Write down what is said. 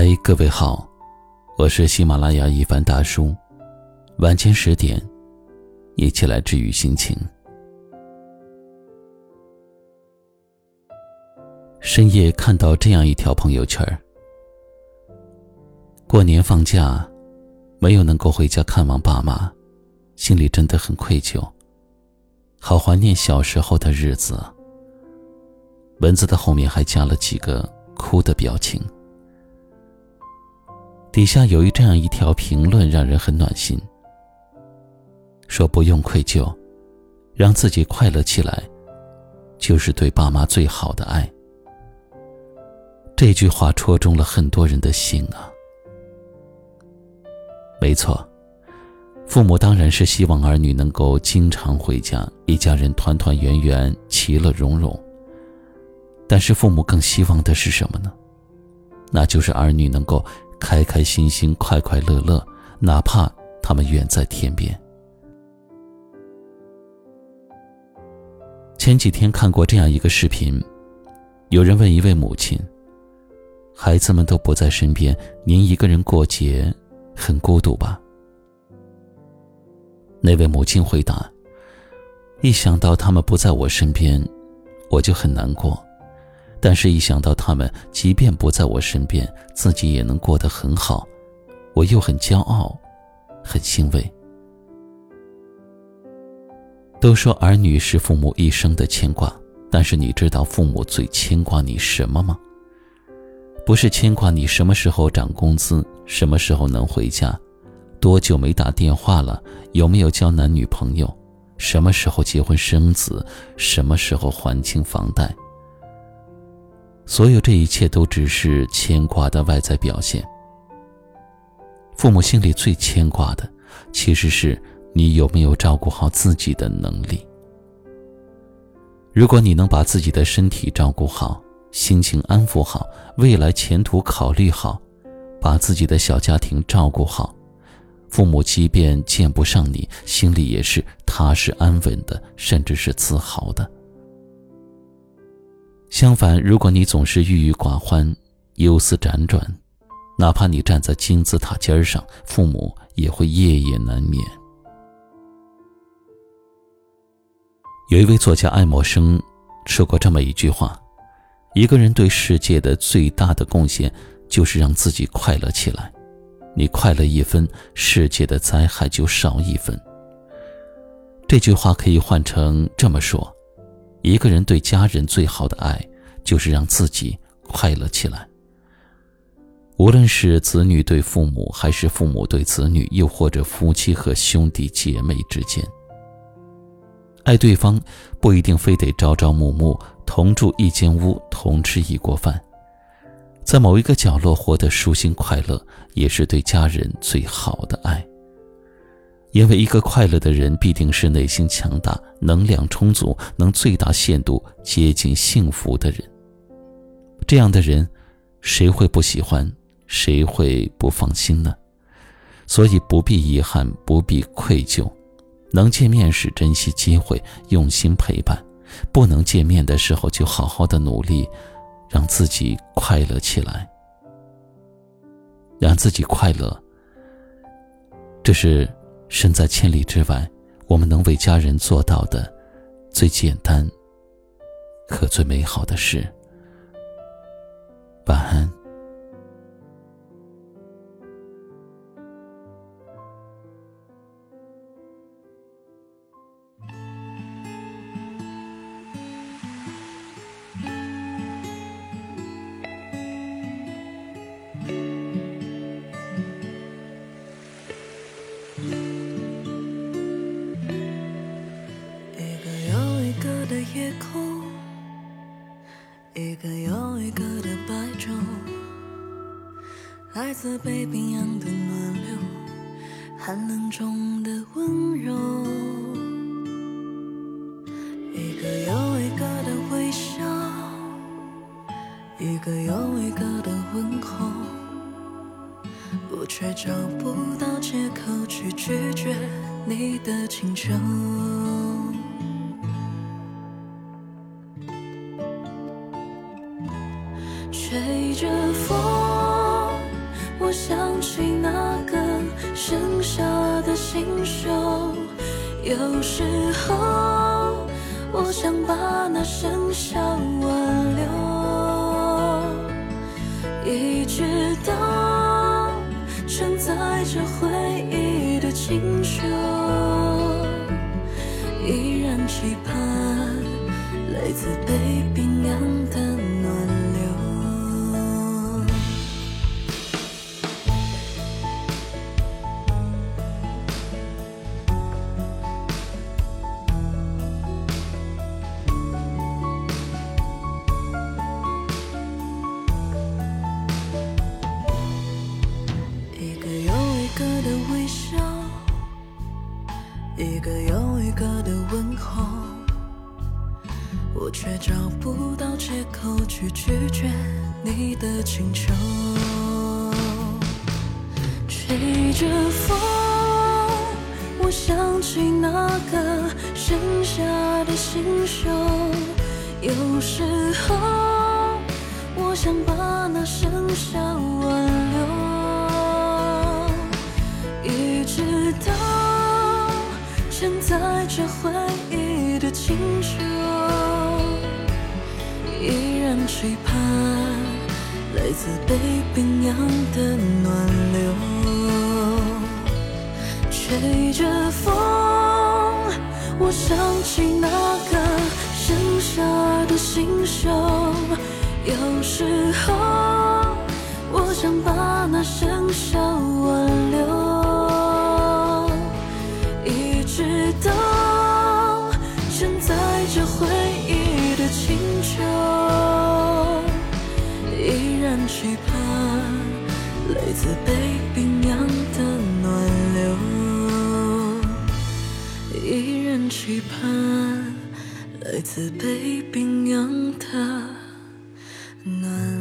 嗨，各位好，我是喜马拉雅一凡大叔。晚间十点，一起来治愈心情。深夜看到这样一条朋友圈过年放假，没有能够回家看望爸妈，心里真的很愧疚，好怀念小时候的日子。文字的后面还加了几个哭的表情。底下有一这样一条评论，让人很暖心。说不用愧疚，让自己快乐起来，就是对爸妈最好的爱。这句话戳中了很多人的心啊。没错，父母当然是希望儿女能够经常回家，一家人团团圆圆，其乐融融。但是父母更希望的是什么呢？那就是儿女能够。开开心心，快快乐乐，哪怕他们远在天边。前几天看过这样一个视频，有人问一位母亲：“孩子们都不在身边，您一个人过节，很孤独吧？”那位母亲回答：“一想到他们不在我身边，我就很难过。”但是，一想到他们即便不在我身边，自己也能过得很好，我又很骄傲，很欣慰。都说儿女是父母一生的牵挂，但是你知道父母最牵挂你什么吗？不是牵挂你什么时候涨工资，什么时候能回家，多久没打电话了，有没有交男女朋友，什么时候结婚生子，什么时候还清房贷。所有这一切都只是牵挂的外在表现。父母心里最牵挂的，其实是你有没有照顾好自己的能力。如果你能把自己的身体照顾好，心情安抚好，未来前途考虑好，把自己的小家庭照顾好，父母即便见不上你，心里也是踏实安稳的，甚至是自豪的。相反，如果你总是郁郁寡欢、忧思辗转，哪怕你站在金字塔尖上，父母也会夜夜难眠。有一位作家爱默生说过这么一句话：“一个人对世界的最大的贡献，就是让自己快乐起来。你快乐一分，世界的灾害就少一分。”这句话可以换成这么说。一个人对家人最好的爱，就是让自己快乐起来。无论是子女对父母，还是父母对子女，又或者夫妻和兄弟姐妹之间，爱对方不一定非得朝朝暮暮同住一间屋，同吃一锅饭，在某一个角落活得舒心快乐，也是对家人最好的爱。因为一个快乐的人，必定是内心强大、能量充足、能最大限度接近幸福的人。这样的人，谁会不喜欢？谁会不放心呢？所以不必遗憾，不必愧疚。能见面时珍惜机会，用心陪伴；不能见面的时候，就好好的努力，让自己快乐起来，让自己快乐。这是。身在千里之外，我们能为家人做到的最简单和最美好的事。晚安。的夜空，一个又一个的白昼来自北冰洋的暖流，寒冷中的温柔，一个又一个的微笑，一个又一个的问候，我却找不到借口去拒绝你的请求，有时候，我想把那声笑挽留，一直到承载着回忆的清秋，依然期盼来自北去拒绝你的请求。吹着风，我想起那个盛夏的新秀，有时候我想把那盛夏挽留。一直到承载着回忆的清秋，人期盼来自北冰洋的暖流。吹着风，我想起那个盛夏的新秀，有时候。我想把那声笑期盼来自北冰洋的暖流，依然期盼来自北冰洋的暖。